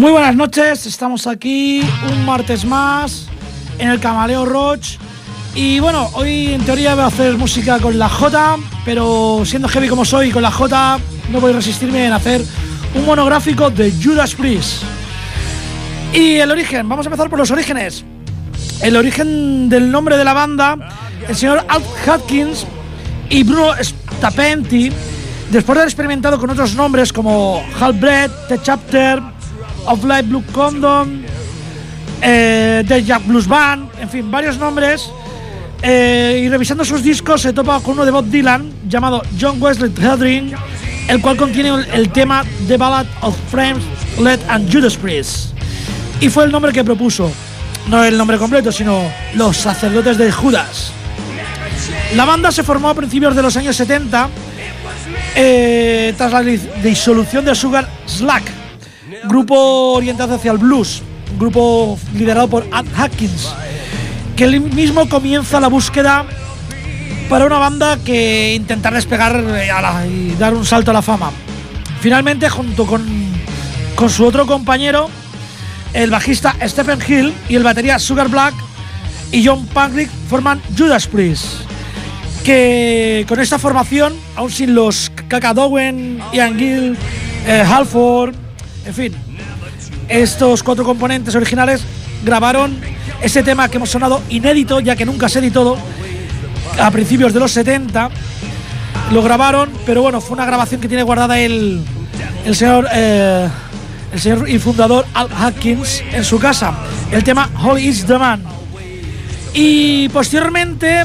Muy buenas noches, estamos aquí un martes más en el Camaleo Roach. Y bueno, hoy en teoría voy a hacer música con la J, pero siendo heavy como soy con la J, no voy a resistirme en hacer un monográfico de Judas Priest. Y el origen, vamos a empezar por los orígenes. El origen del nombre de la banda, el señor Al Hopkins y Bruno Stapenti, después de haber experimentado con otros nombres como Halbred, The Chapter, Of Life Blue Condom, eh, The Jack Blues Band, en fin, varios nombres, Eh, y revisando sus discos se topa con uno de Bob Dylan llamado John Wesley Headring, el cual contiene el, tema The Ballad of Frames, Led and Judas Priest. Y fue el nombre que propuso. No el nombre completo, sino Los Sacerdotes de Judas. La banda se formó a principios de los años 70 eh, tras la dis- disolución de Sugar Slack, grupo orientado hacia el blues, grupo liderado por Ed Hawkins, que él mismo comienza la búsqueda para una banda que intentar despegar eh, y dar un salto a la fama. Finalmente, junto con, con su otro compañero, el bajista Stephen Hill y el batería Sugar Black y John Pankrick forman Judas Priest. Que con esta formación, aún sin los Kakadowen, Ian Gill, eh, Halford, en fin, estos cuatro componentes originales grabaron ese tema que hemos sonado inédito, ya que nunca se editó a principios de los 70. Lo grabaron, pero bueno, fue una grabación que tiene guardada el, el señor eh, el señor y fundador Al Hawkins en su casa. El tema Holy is the Man. Y posteriormente,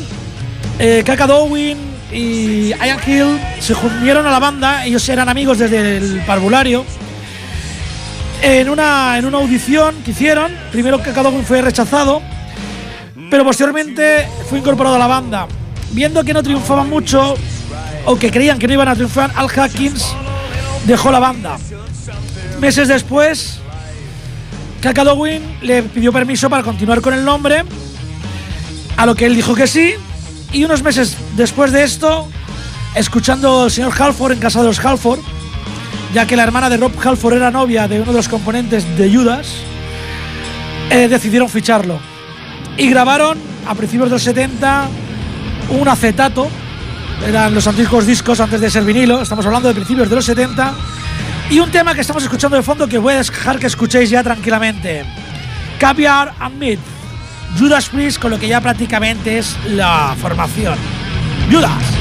eh, Kaka Dowin y Ian Hill se unieron a la banda. Ellos eran amigos desde el parvulario. En una, en una audición que hicieron, primero Kaka Dowin fue rechazado, pero posteriormente fue incorporado a la banda. Viendo que no triunfaban mucho, o que creían que no iban a triunfar, Al Hawkins dejó la banda. Meses después, Kakadowin le pidió permiso para continuar con el nombre, a lo que él dijo que sí, y unos meses después de esto, escuchando al señor Halford en casa de los Halford, ya que la hermana de Rob Halford era novia de uno de los componentes de Judas, eh, decidieron ficharlo. Y grabaron a principios de los 70 un acetato, eran los antiguos discos antes de ser vinilo, estamos hablando de principios de los 70, y un tema que estamos escuchando de fondo que voy a dejar que escuchéis ya tranquilamente. Caviar and Meat. Judas Priest con lo que ya prácticamente es la formación. Judas.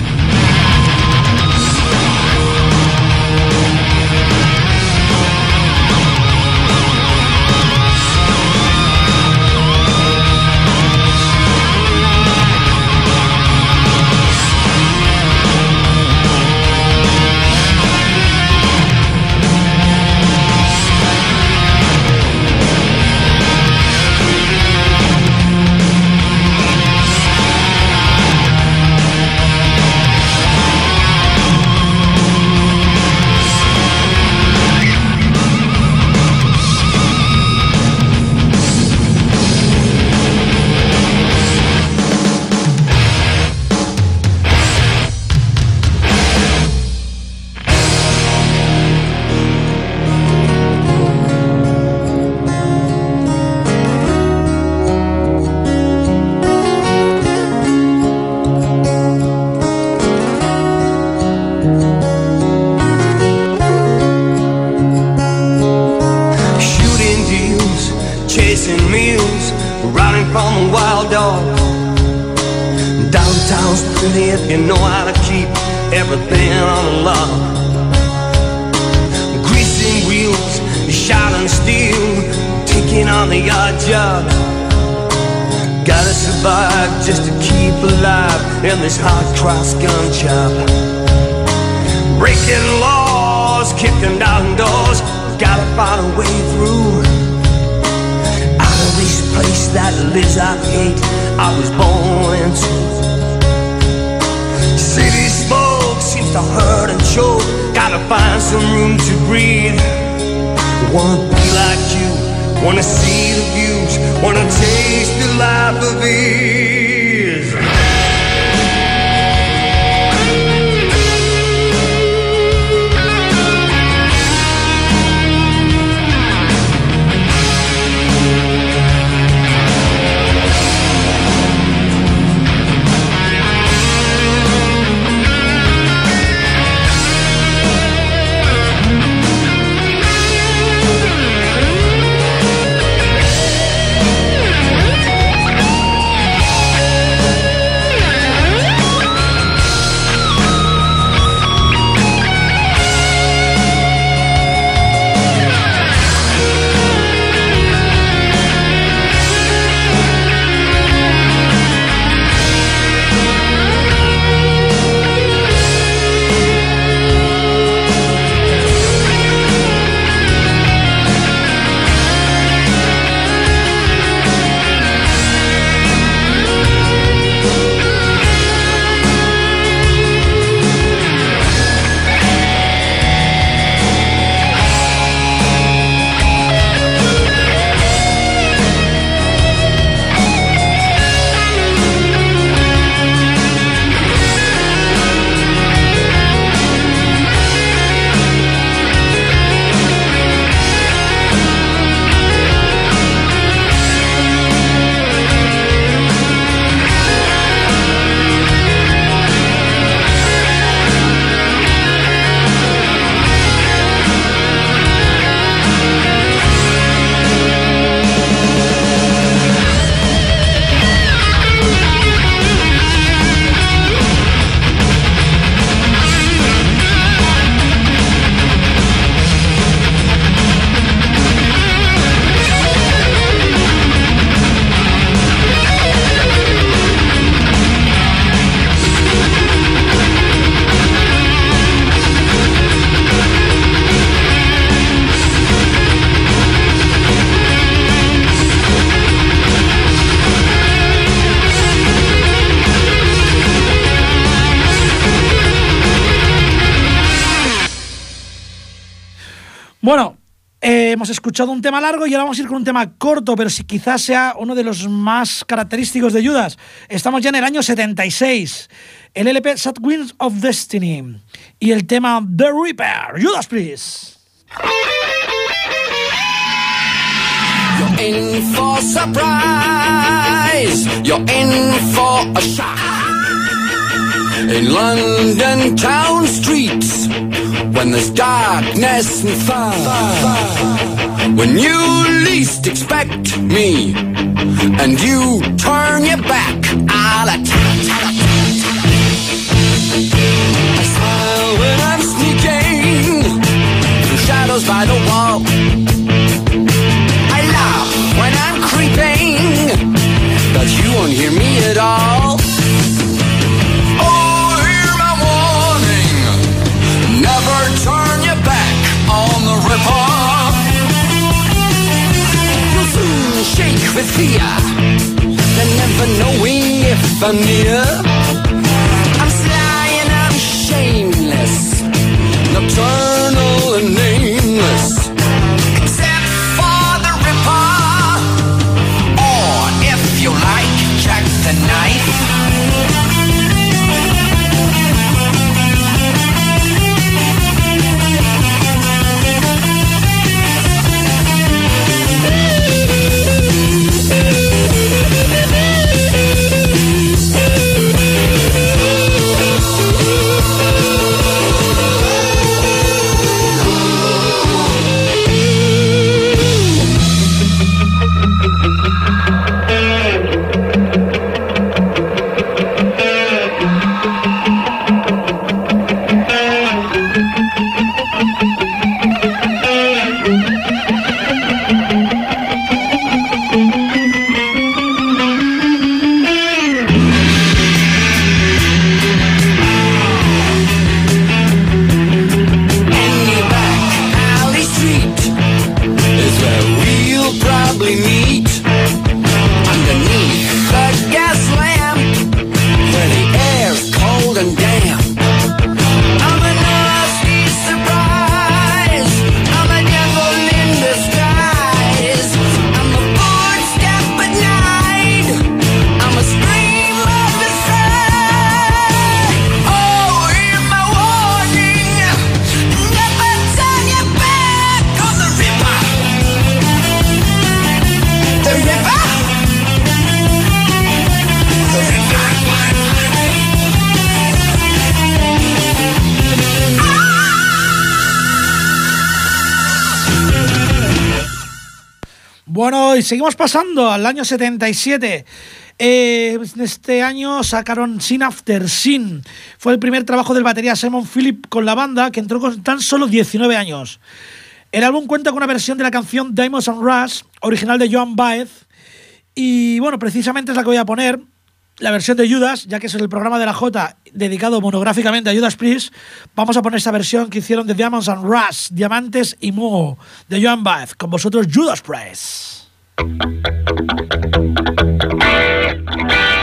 I was born into. City smoke seems to hurt and choke, gotta find some room to breathe. Wanna be like you, wanna see the views, wanna taste the life of ease. Hemos escuchado un tema largo y ahora vamos a ir con un tema corto, pero si quizás sea uno de los más característicos de Judas. Estamos ya en el año 76. El LP Sad Winds of Destiny y el tema The Reaper. Judas Priest. You're in for surprise. You're in for a shock. In London town streets, when there's darkness and fire. when you least expect me, and you turn your back, with fear, and never knowing if I'm near. Seguimos pasando al año 77. Eh, este año sacaron Sin After Sin. Fue el primer trabajo del batería Simon Philip con la banda, que entró con tan solo 19 años. El álbum cuenta con una versión de la canción Diamonds and Rush, original de Joan Baez. Y bueno, precisamente es la que voy a poner, la versión de Judas, ya que es el programa de la J dedicado monográficamente a Judas Priest. Vamos a poner esta versión que hicieron de Diamonds and Rush, Diamantes y Moho, de Joan Baez. Con vosotros, Judas Priest. Thank you.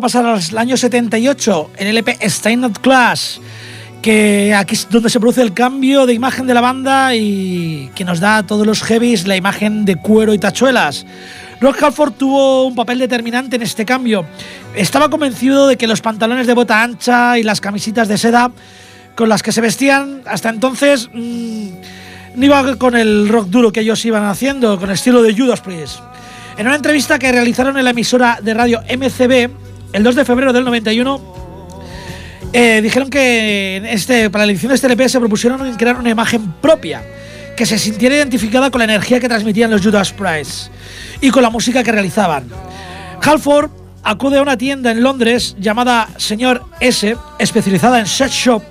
Pasar al año 78, en el EP Not Clash, que aquí es donde se produce el cambio de imagen de la banda y que nos da a todos los heavies la imagen de cuero y tachuelas. Rock Halford tuvo un papel determinante en este cambio. Estaba convencido de que los pantalones de bota ancha y las camisitas de seda con las que se vestían hasta entonces mmm, no iba con el rock duro que ellos iban haciendo, con el estilo de Judas Priest. En una entrevista que realizaron en la emisora de radio MCB el 2 de febrero del 91, eh, dijeron que este, para la edición de este LP se propusieron crear una imagen propia que se sintiera identificada con la energía que transmitían los Judas Priest y con la música que realizaban. Halford acude a una tienda en Londres llamada Señor S, especializada en set shop,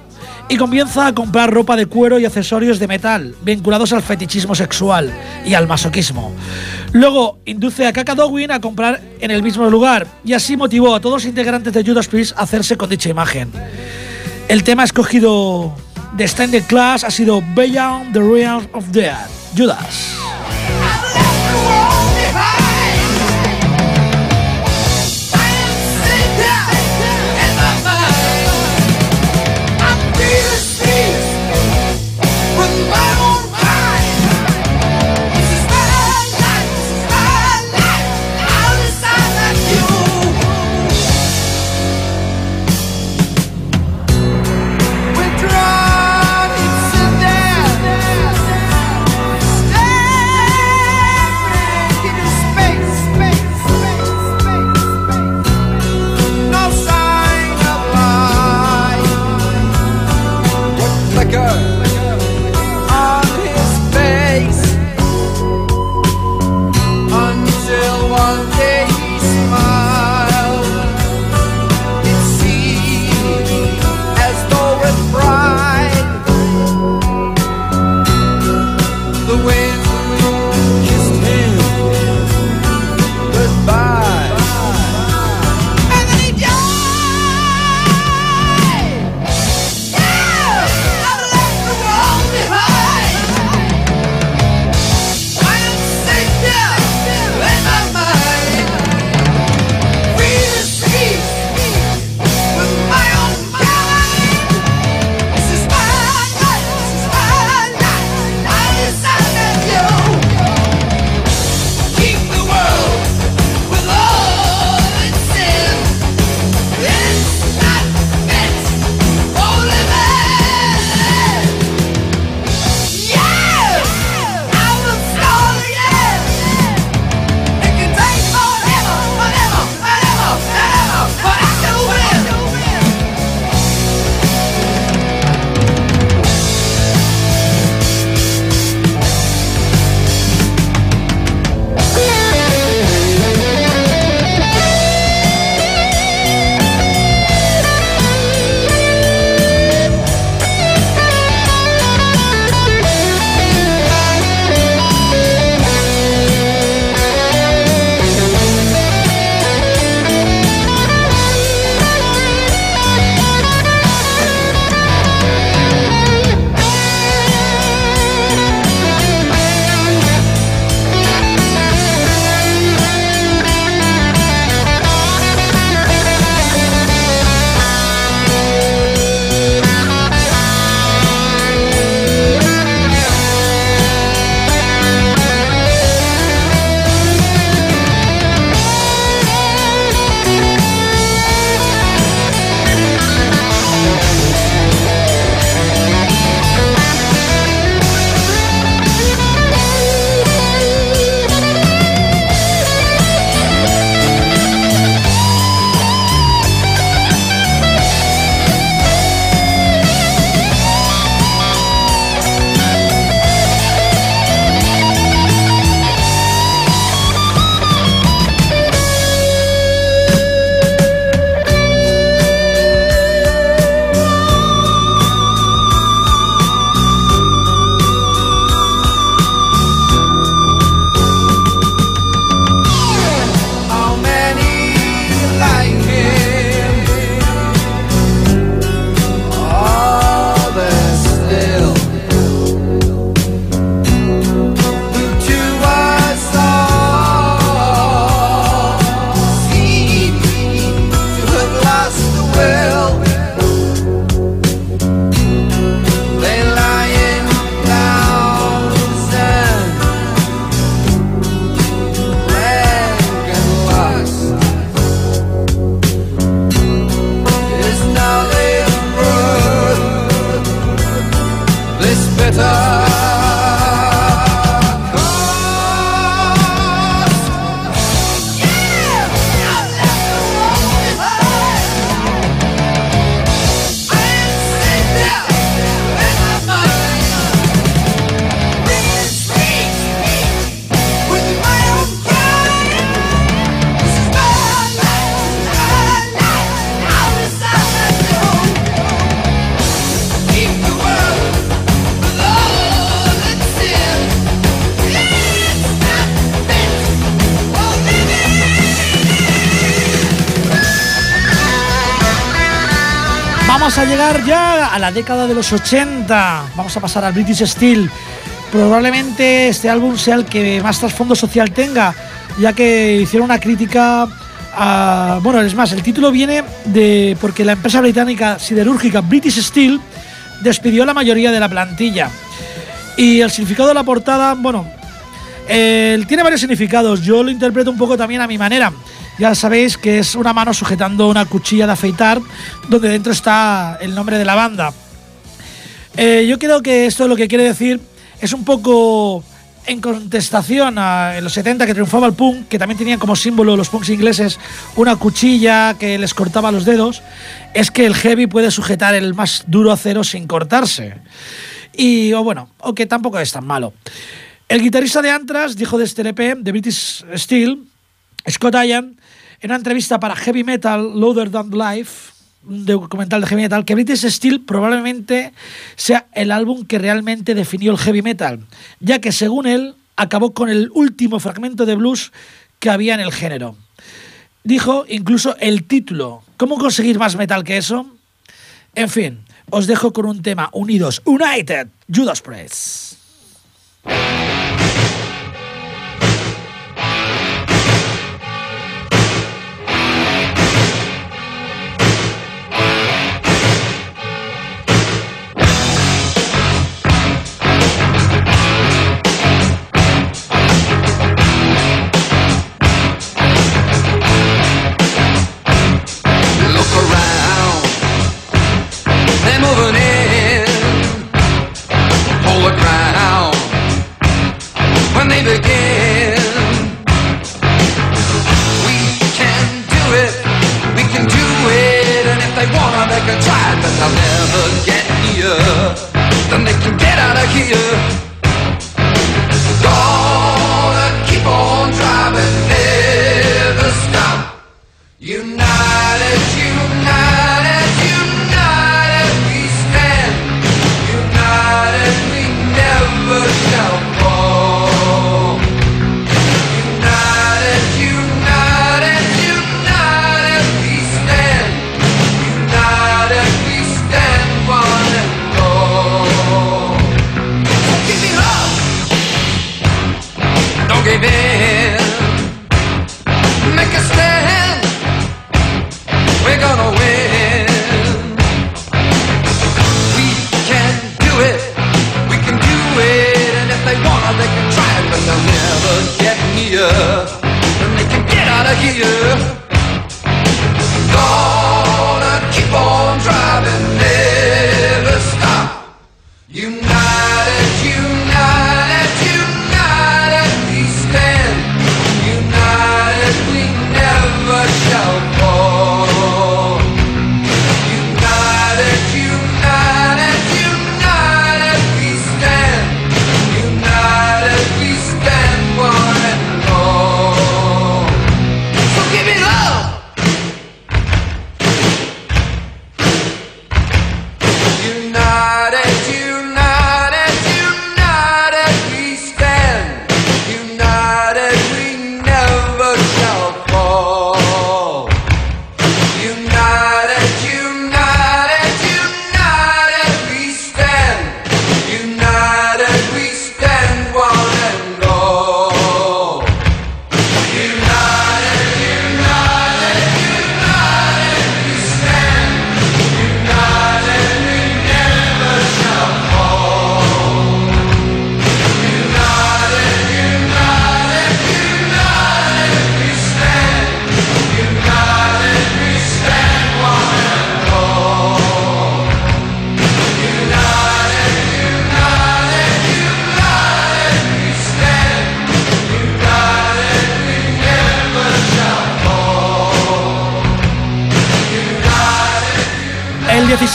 y comienza a comprar ropa de cuero y accesorios de metal vinculados al fetichismo sexual y al masoquismo. Luego induce a Kaka Dowin a comprar en el mismo lugar y así motivó a todos los integrantes de Judas Priest a hacerse con dicha imagen. El tema escogido de Standard Class ha sido Beyond the Realm of Death, Judas. La década de los 80. Vamos a pasar al British Steel. Probablemente este álbum sea el que más trasfondo social tenga, ya que hicieron una crítica a. Bueno, es más, el título viene de. porque la empresa británica siderúrgica British Steel despidió a la mayoría de la plantilla. Y el significado de la portada, bueno, tiene varios significados. Yo lo interpreto un poco también a mi manera. Ya sabéis que es una mano sujetando una cuchilla de afeitar, donde dentro está el nombre de la banda. Eh, yo creo que esto lo que quiere decir es un poco en contestación a los 70 que triunfaba el punk, que también tenían como símbolo los punks ingleses una cuchilla que les cortaba los dedos, es que el heavy puede sujetar el más duro acero sin cortarse. Y o bueno, o que tampoco es tan malo. El guitarrista de Anthrax dijo de este LP, de British Steel, Scott Ian, en una entrevista para Heavy Metal Loader Than Life, un documental de heavy metal, que British Steel probablemente sea el álbum que realmente definió el heavy metal, ya que según él acabó con el último fragmento de blues que había en el género. Dijo incluso el título. ¿Cómo conseguir más metal que eso? En fin, os dejo con un tema Unidos, United, Judas Priest. United,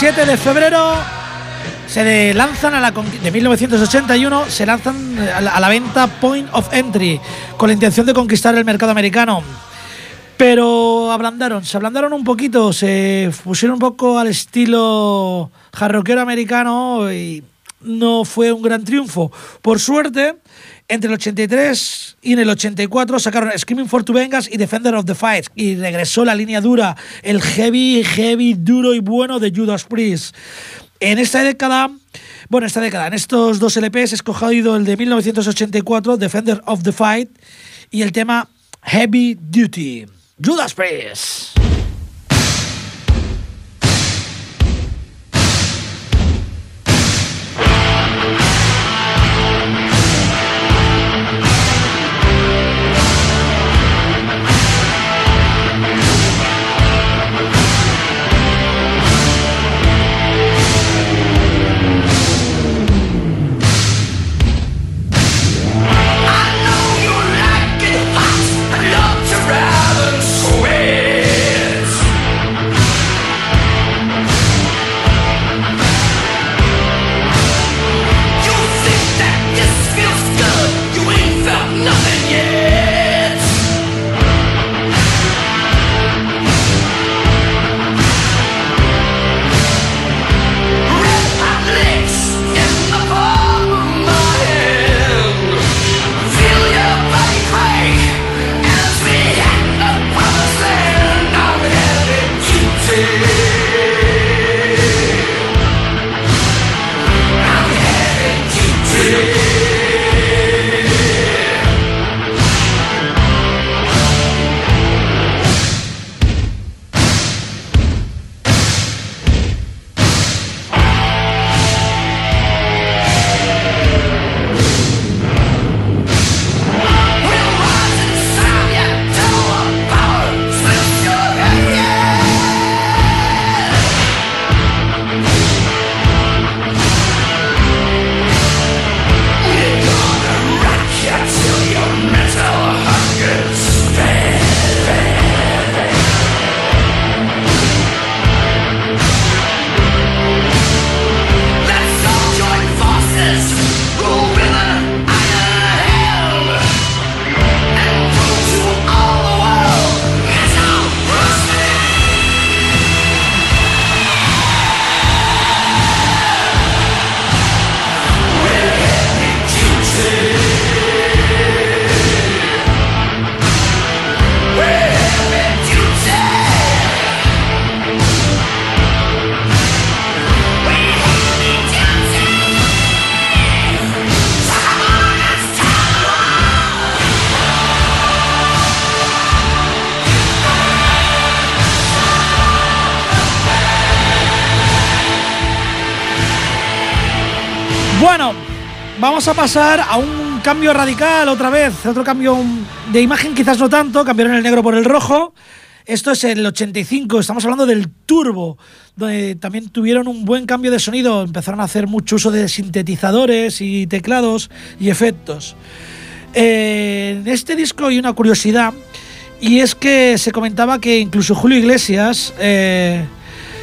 17 de febrero se lanzan a la de 1981 se lanzan a la, a la venta Point of Entry con la intención de conquistar el mercado americano. Pero ablandaron, se ablandaron un poquito, se pusieron un poco al estilo jarroquero americano y no fue un gran triunfo. Por suerte, Entre el 83 y en el 84 sacaron Screaming for to Vengas y Defender of the Fight. Y regresó la línea dura, el heavy, heavy, duro y bueno de Judas Priest. En esta década, bueno, esta década, en estos dos LPs he escogido el de 1984, Defender of the Fight, y el tema Heavy Duty. Judas Priest. This. Go! Vamos a pasar a un cambio radical otra vez, otro cambio de imagen, quizás no tanto, cambiaron el negro por el rojo. Esto es el 85, estamos hablando del Turbo, donde también tuvieron un buen cambio de sonido, empezaron a hacer mucho uso de sintetizadores y teclados y efectos. Eh, en este disco hay una curiosidad, y es que se comentaba que incluso Julio Iglesias, eh,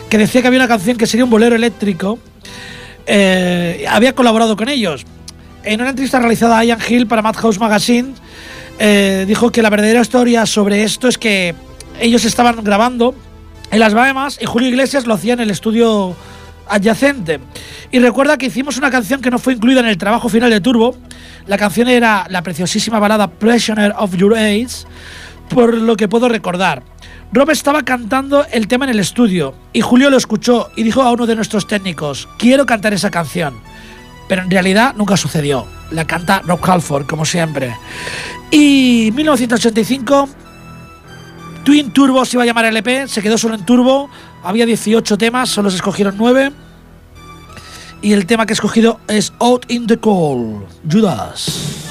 que decía que había una canción que sería un bolero eléctrico, eh, había colaborado con ellos. En una entrevista realizada a Ian Hill para Madhouse Magazine, eh, dijo que la verdadera historia sobre esto es que ellos estaban grabando en las Bahamas y Julio Iglesias lo hacía en el estudio adyacente. Y recuerda que hicimos una canción que no fue incluida en el trabajo final de Turbo. La canción era la preciosísima balada Prisoner of Your Age, por lo que puedo recordar. Rob estaba cantando el tema en el estudio y Julio lo escuchó y dijo a uno de nuestros técnicos, quiero cantar esa canción pero en realidad nunca sucedió. La canta Rob Halford, como siempre. Y 1985, Twin Turbo se iba a llamar LP, se quedó solo en Turbo, había 18 temas, solo se escogieron 9. Y el tema que he escogido es Out in the Cold, Judas.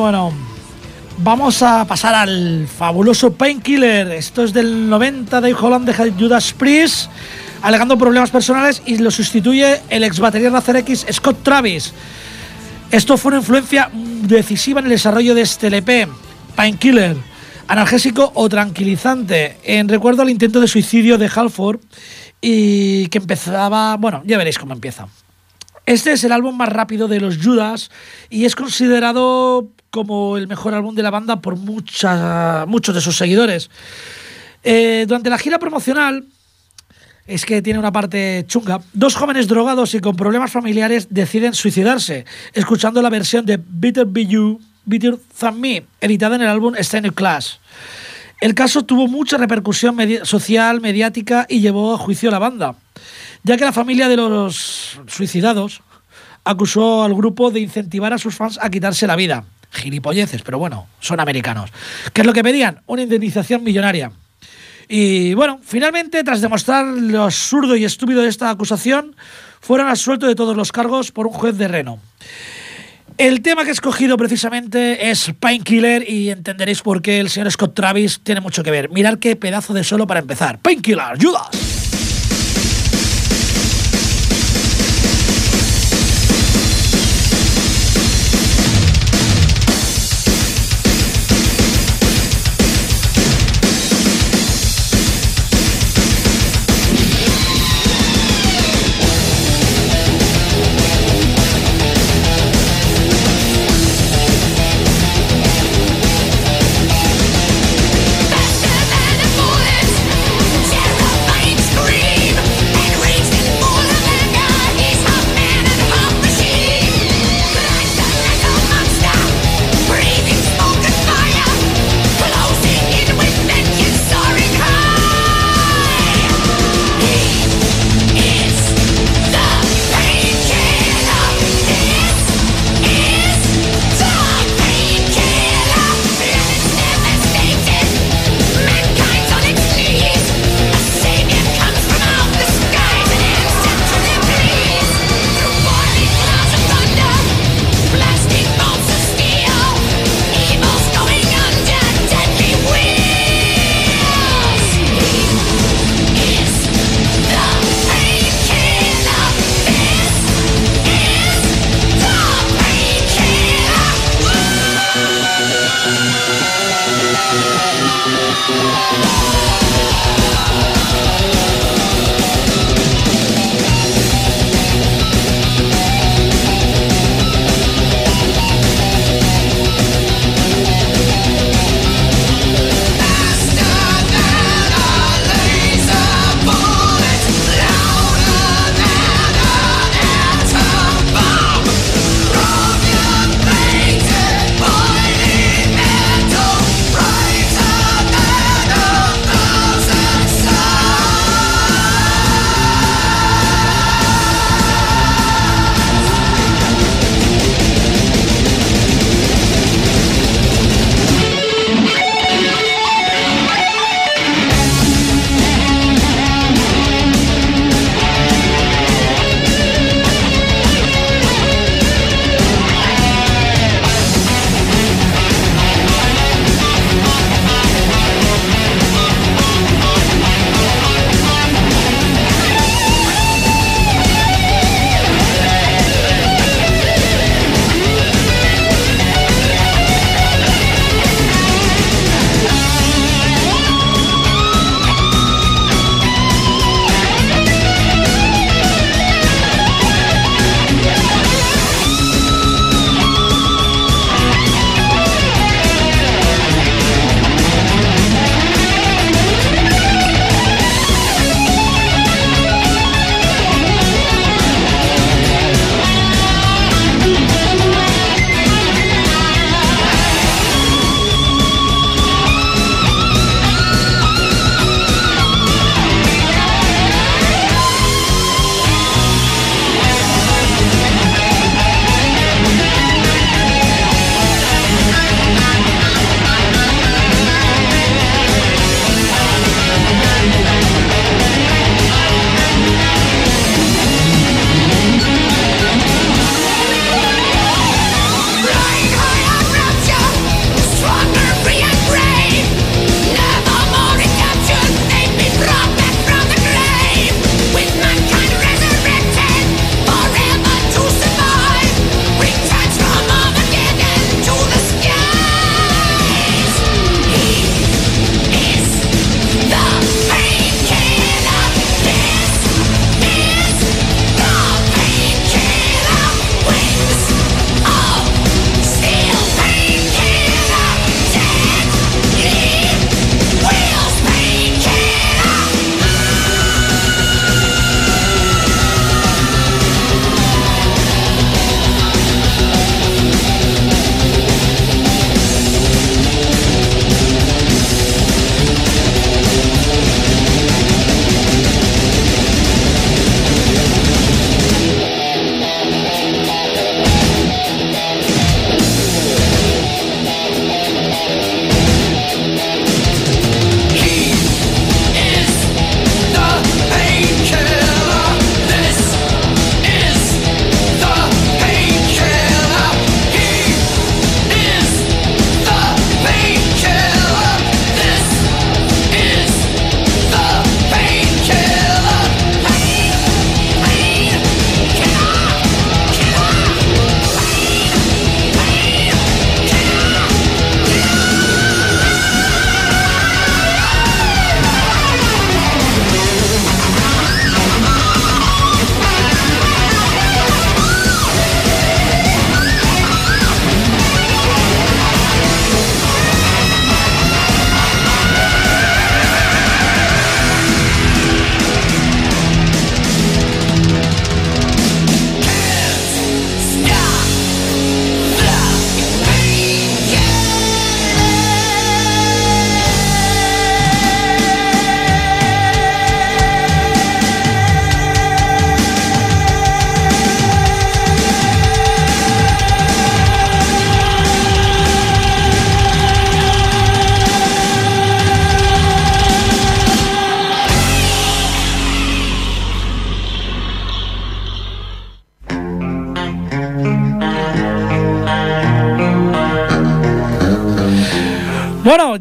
Bueno, bueno. Vamos a pasar al fabuloso Painkiller. Esto es del 90 de Holland de Judas Priest, alegando problemas personales y lo sustituye el ex batería Razer X Scott Travis. Esto fue una influencia decisiva en el desarrollo de este LP, Painkiller, analgésico o tranquilizante, en recuerdo al intento de suicidio de Halford y que empezaba, bueno, ya veréis cómo empieza. Este es el álbum más rápido de los Judas y es considerado como el mejor álbum de la banda por muchos de sus seguidores. Eh, durante la gira promocional, es que tiene una parte chunga, dos jóvenes drogados y con problemas familiares deciden suicidarse, escuchando la versión de Bitter Be You, Bitter Than Me, editada en el álbum Stand Class. El caso tuvo mucha repercusión social, mediática y llevó a juicio a la banda ya que la familia de los suicidados acusó al grupo de incentivar a sus fans a quitarse la vida. Gilipolleces, pero bueno, son americanos. ¿Qué es lo que pedían? Una indemnización millonaria. Y bueno, finalmente, tras demostrar lo absurdo y estúpido de esta acusación, fueron absueltos de todos los cargos por un juez de Reno. El tema que he escogido precisamente es Painkiller y entenderéis por qué el señor Scott Travis tiene mucho que ver. Mirad qué pedazo de solo para empezar. Painkiller, Judas.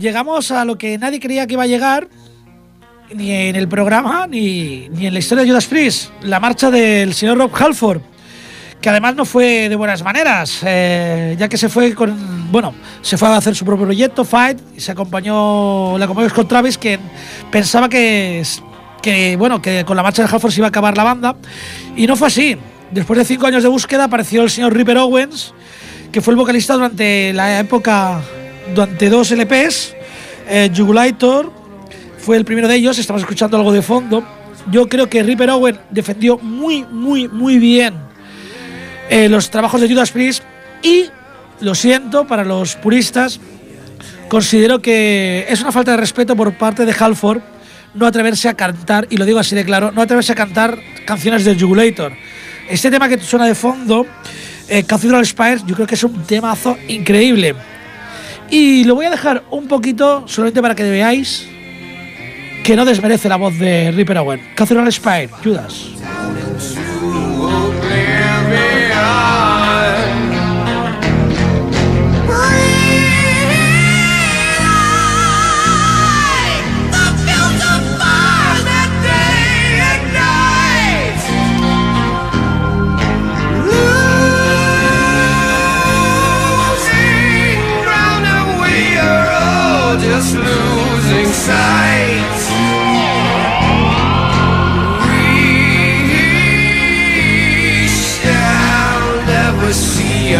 Llegamos a lo que nadie creía que iba a llegar, ni en el programa, ni, ni en la historia de Judas Priest, la marcha del señor Rob Halford, que además no fue de buenas maneras, eh, ya que se fue con, bueno, se fue a hacer su propio proyecto, Fight, y se acompañó, le acompañó Scott Travis, que pensaba que, que, bueno, que con la marcha de Halford se iba a acabar la banda, y no fue así. Después de cinco años de búsqueda apareció el señor Ripper Owens, que fue el vocalista durante la época durante dos LPs. Eh, Jugulator fue el primero de ellos, estamos escuchando algo de fondo. Yo creo que Ripper Owen defendió muy, muy, muy bien eh, los trabajos de Judas Priest y, lo siento para los puristas, considero que es una falta de respeto por parte de Halford no atreverse a cantar, y lo digo así de claro, no atreverse a cantar canciones de Jugulator. Este tema que suena de fondo, eh, Cathedral Spires, yo creo que es un temazo increíble. Y lo voy a dejar un poquito, solamente para que veáis que no desmerece la voz de Ripper Owen. Cathedral Spire, Judas.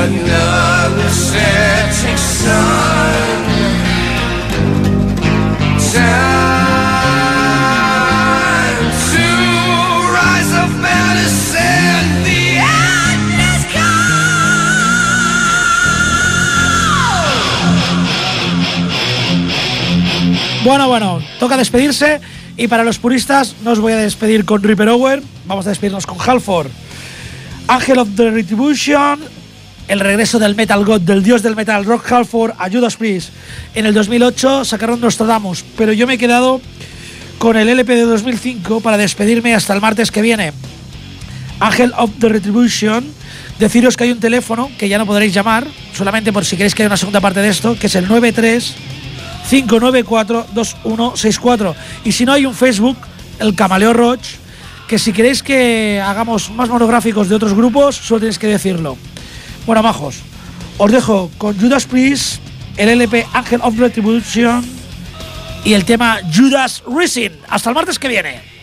Another setting sun. Time to rise. The end. Bueno, bueno, toca despedirse. Y para los puristas, no os voy a despedir con Ripper Owen, vamos a despedirnos con Halford. Angel of the Retribution, el regreso del Metal God, del dios del metal, Rock Halford, a Judas. En el 2008 sacaron Nostradamus, pero yo me he quedado con el LP de 2005 para despedirme hasta el martes que viene. Angel of the Retribution, deciros que hay un teléfono que ya no podréis llamar, solamente por si queréis que haya una segunda parte de esto, que es el 93 594 2164. Y si no, hay un Facebook, el Camaleo Roach, que si queréis que hagamos más monográficos de otros grupos, solo tenéis que decirlo. Bueno, majos, os dejo con Judas Priest, el LP Angel of Retribution y el tema Judas Rising. Hasta el martes que viene.